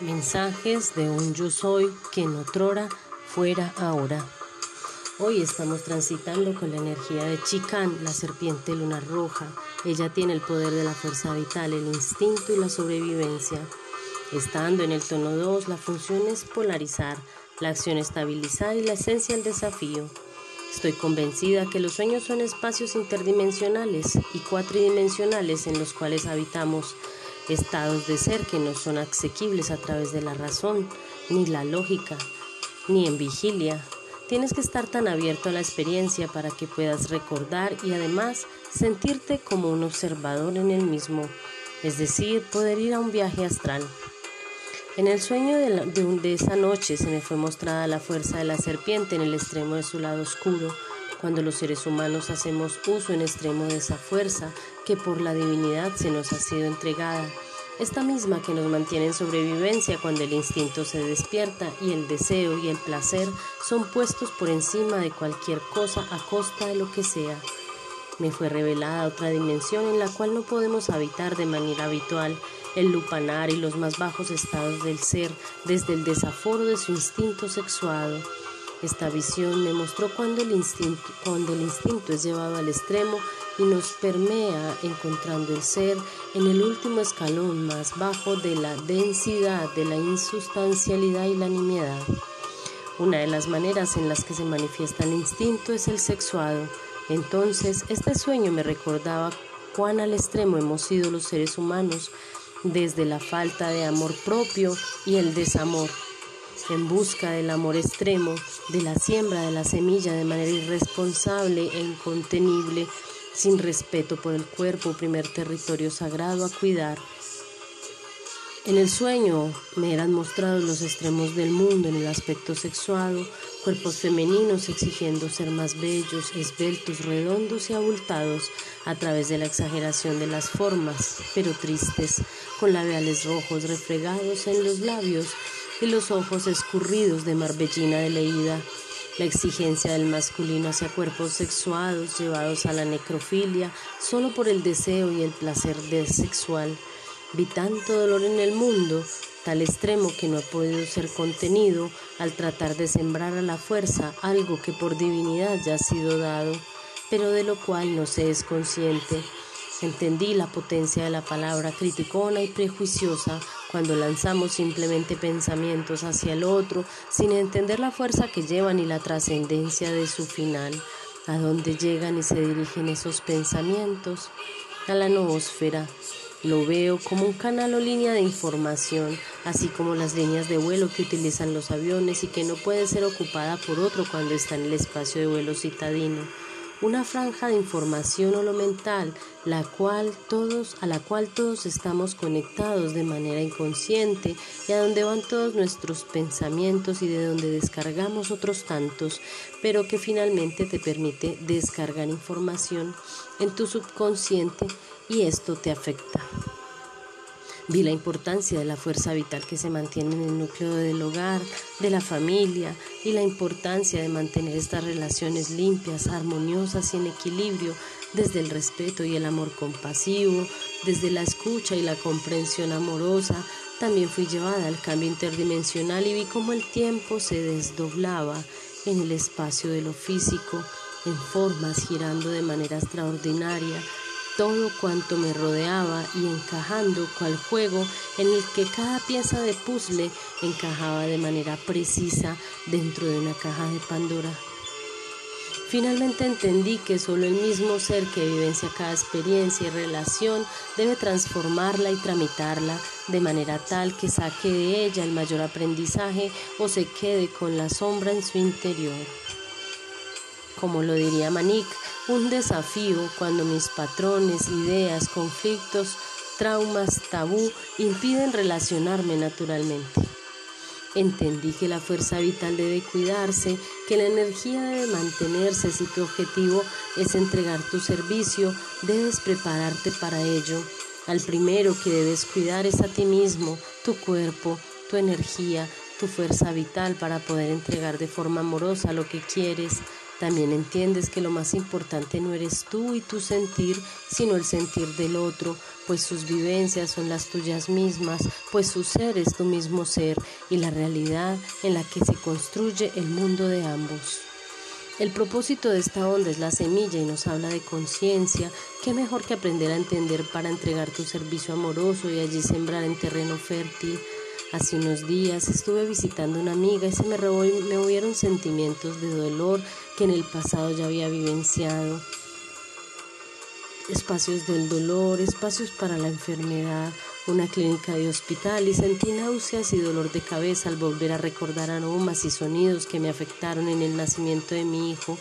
Mensajes de un yo soy que en otrora fuera ahora. Hoy estamos transitando con la energía de Chicán, la serpiente luna roja. Ella tiene el poder de la fuerza vital, el instinto y la sobrevivencia. Estando en el tono 2, la función es polarizar, la acción estabilizar y la esencia el desafío. Estoy convencida que los sueños son espacios interdimensionales y cuatridimensionales en los cuales habitamos estados de ser que no son asequibles a través de la razón, ni la lógica, ni en vigilia. Tienes que estar tan abierto a la experiencia para que puedas recordar y además sentirte como un observador en el mismo, es decir, poder ir a un viaje astral. En el sueño de, de, esa noche se me fue mostrada la fuerza de la serpiente en el extremo de su lado oscuro, cuando los seres humanos hacemos uso en extremo de esa fuerza que por la divinidad se nos ha sido entregada, esta misma que nos mantiene en sobrevivencia cuando el instinto se despierta y el deseo y el placer son puestos por encima de cualquier cosa a costa de lo que sea. Me fue revelada otra dimensión en la cual no podemos habitar de manera habitual el lupanar y los más bajos estados del ser desde el desaforo de su instinto sexuado esta visión me mostró cuando el, instinto, cuando el instinto es llevado al extremo y nos permea encontrando el ser en el último escalón más bajo de la densidad, de la insustancialidad y la nimiedad. Una de las maneras en las que se manifiesta el instinto es el sexuado. Entonces, este sueño me recordaba cuán al extremo hemos sido los seres humanos desde la falta de amor propio y el desamor en busca del amor extremo, de la siembra de la semilla de manera irresponsable e incontenible, sin respeto por el cuerpo, primer territorio sagrado a cuidar. En el sueño me eran mostrados los extremos del mundo en el aspecto sexuado, cuerpos femeninos exigiendo ser más bellos, esbeltos, redondos y abultados a través de la exageración de las formas, pero tristes, con labiales rojos refregados en los labios y los ojos escurridos de marbellina de leída, la exigencia del masculino hacia cuerpos sexuados llevados a la necrofilia solo por el deseo y el placer sexual. Vi tanto dolor en el mundo, tal extremo que no ha podido ser contenido al tratar de sembrar a la fuerza algo que por divinidad ya ha sido dado, pero de lo cual no se es consciente. Entendí la potencia de la palabra criticona y prejuiciosa cuando lanzamos simplemente pensamientos hacia el otro sin entender la fuerza que llevan y la trascendencia de su final. ¿A dónde llegan y se dirigen esos pensamientos? A la noósfera. Lo veo como un canal o línea de información, así como las líneas de vuelo que utilizan los aviones y que no puede ser ocupada por otro cuando está en el espacio de vuelo citadino una franja de información o lo mental, la cual todos, a la cual todos estamos conectados de manera inconsciente y a donde van todos nuestros pensamientos y de donde descargamos otros tantos, pero que finalmente te permite descargar información en tu subconsciente y esto te afecta. Vi la importancia de la fuerza vital que se mantiene en el núcleo del hogar, de la familia y la importancia de mantener estas relaciones limpias, armoniosas y en equilibrio desde el respeto y el amor compasivo, desde la escucha y la comprensión amorosa. También fui llevada al cambio interdimensional y vi cómo el tiempo se desdoblaba en el espacio de lo físico, en formas girando de manera extraordinaria todo cuanto me rodeaba y encajando cual juego en el que cada pieza de puzzle encajaba de manera precisa dentro de una caja de Pandora. Finalmente entendí que solo el mismo ser que vivencia cada experiencia y relación debe transformarla y tramitarla de manera tal que saque de ella el mayor aprendizaje o se quede con la sombra en su interior. Como lo diría Manik, un desafío cuando mis patrones, ideas, conflictos, traumas, tabú impiden relacionarme naturalmente. Entendí que la fuerza vital debe cuidarse, que la energía debe mantenerse si tu objetivo es entregar tu servicio, debes prepararte para ello. Al primero que debes cuidar es a ti mismo, tu cuerpo, tu energía, tu fuerza vital para poder entregar de forma amorosa lo que quieres, También entiendes que lo más importante no eres tú y tu sentir, sino el sentir del otro, pues sus vivencias son las tuyas mismas, pues su ser es tu mismo ser y la realidad en la que se construye el mundo de ambos. El propósito de esta onda es la semilla y nos habla de conciencia. Qué mejor que aprender a entender para entregar tu servicio amoroso y allí sembrar en terreno fértil. Hace unos días estuve visitando a una amiga y se me, movieron sentimientos de dolor que en el pasado ya había vivenciado. Espacios del dolor, espacios para la enfermedad, una clínica de hospital y sentí náuseas y dolor de cabeza al volver a recordar aromas y sonidos que me afectaron en el nacimiento de mi hijo.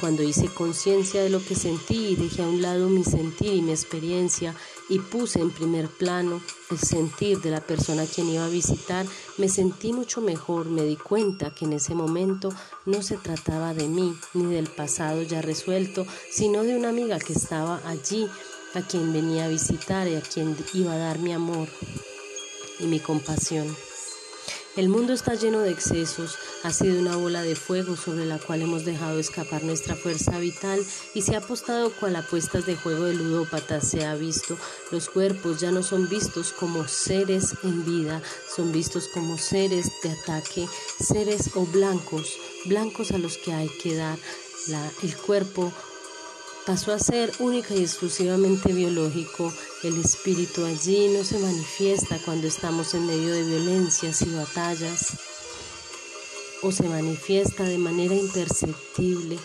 Cuando hice conciencia de lo que sentí y dejé a un lado mi sentir y mi experiencia y puse en primer plano el sentir de la persona a quien iba a visitar, me sentí mucho mejor, me di cuenta que en ese momento no se trataba de mí ni del pasado ya resuelto, sino de una amiga que estaba allí a quien venía a visitar y a quien iba a dar mi amor y mi compasión. El mundo está lleno de excesos, ha sido una bola de fuego sobre la cual hemos dejado escapar nuestra fuerza vital y se ha apostado cual apuestas de juego de ludópatas se ha visto. Los cuerpos ya no son vistos como seres en vida, son vistos como seres de ataque, seres o blancos, blancos a los que hay que dar la, el cuerpo pasó a ser única y exclusivamente biológico. El espíritu allí no se manifiesta cuando estamos en medio de violencias y batallas, o se manifiesta de manera imperceptible.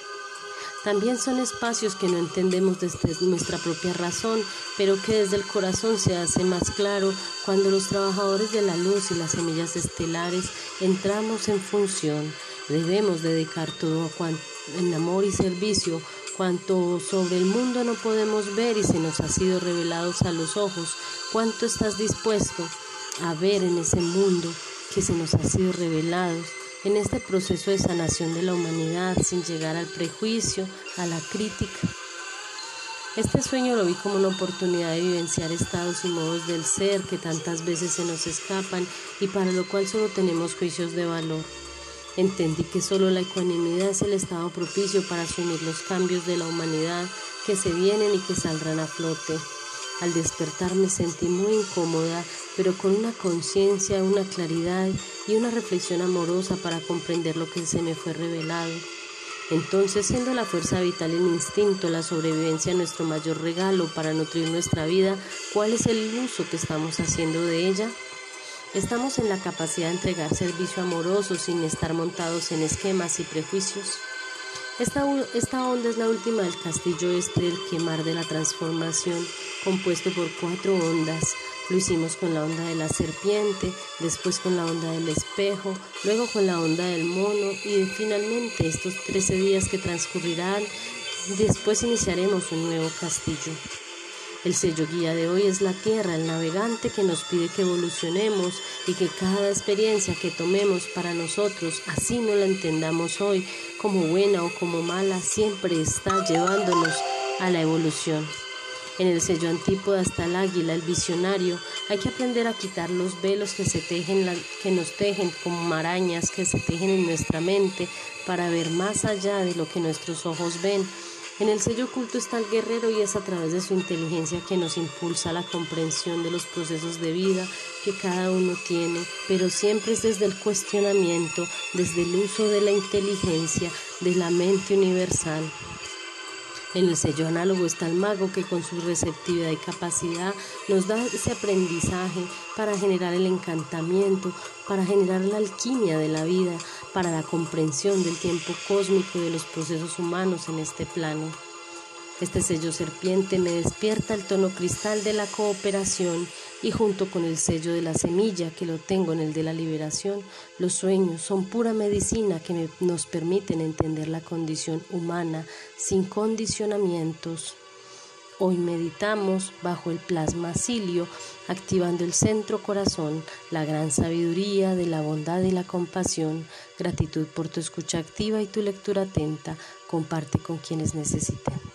También son espacios que no entendemos desde nuestra propia razón, pero que desde el corazón se hace más claro cuando los trabajadores de la luz y las semillas estelares entramos en función. Debemos dedicar todo en amor y servicio cuanto sobre el mundo no podemos ver y se nos ha sido revelados a los ojos, cuánto estás dispuesto a ver en ese mundo que se nos ha sido revelado, en este proceso de sanación de la humanidad sin llegar al prejuicio, a la crítica. Este sueño lo vi como una oportunidad de vivenciar estados y modos del ser que tantas veces se nos escapan y para lo cual solo tenemos juicios de valor. Entendí que solo la ecuanimidad es el estado propicio para asumir los cambios de la humanidad que se vienen y que saldrán a flote. Al despertar me sentí muy incómoda, pero con una conciencia, una claridad y una reflexión amorosa para comprender lo que se me fue revelado. Entonces, siendo la fuerza vital el instinto, la sobrevivencia nuestro mayor regalo para nutrir nuestra vida, ¿cuál es el uso que estamos haciendo de ella? Estamos en la capacidad de entregar servicio amoroso sin estar montados en esquemas y prejuicios. Esta, esta, onda es la última del castillo este del quemar de la transformación, compuesto por cuatro ondas. Lo hicimos con la onda de la serpiente, después con la onda del espejo, luego con la onda del mono y finalmente estos 13 días que transcurrirán, después iniciaremos un nuevo castillo. El sello guía de hoy es la Tierra, el navegante que nos pide que evolucionemos y que cada experiencia que tomemos para nosotros, así no la entendamos hoy como buena o como mala, siempre está llevándonos a la evolución. En el sello antípoda está el águila, el visionario. Hay que aprender a quitar los velos que se tejen, que nos tejen como marañas que se tejen en nuestra mente para ver más allá de lo que nuestros ojos ven en el sello oculto está el guerrero y es a través de su inteligencia que nos impulsa la comprensión de los procesos de vida que cada uno tiene, pero siempre es desde el cuestionamiento, desde el uso de la inteligencia, de la mente universal. En el sello análogo está el mago que con su receptividad y capacidad nos da ese aprendizaje para generar el encantamiento, para generar la alquimia de la vida, para la comprensión del tiempo cósmico y de los procesos humanos en este plano. Este sello serpiente me despierta el tono cristal de la cooperación y junto con el sello de la semilla que lo tengo en el de la liberación, los sueños son pura medicina que nos permiten entender la condición humana sin condicionamientos. Hoy meditamos bajo el plasma cilio, activando el centro corazón, la gran sabiduría de la bondad y la compasión. Gratitud por tu escucha activa y tu lectura atenta. Comparte con quienes necesiten.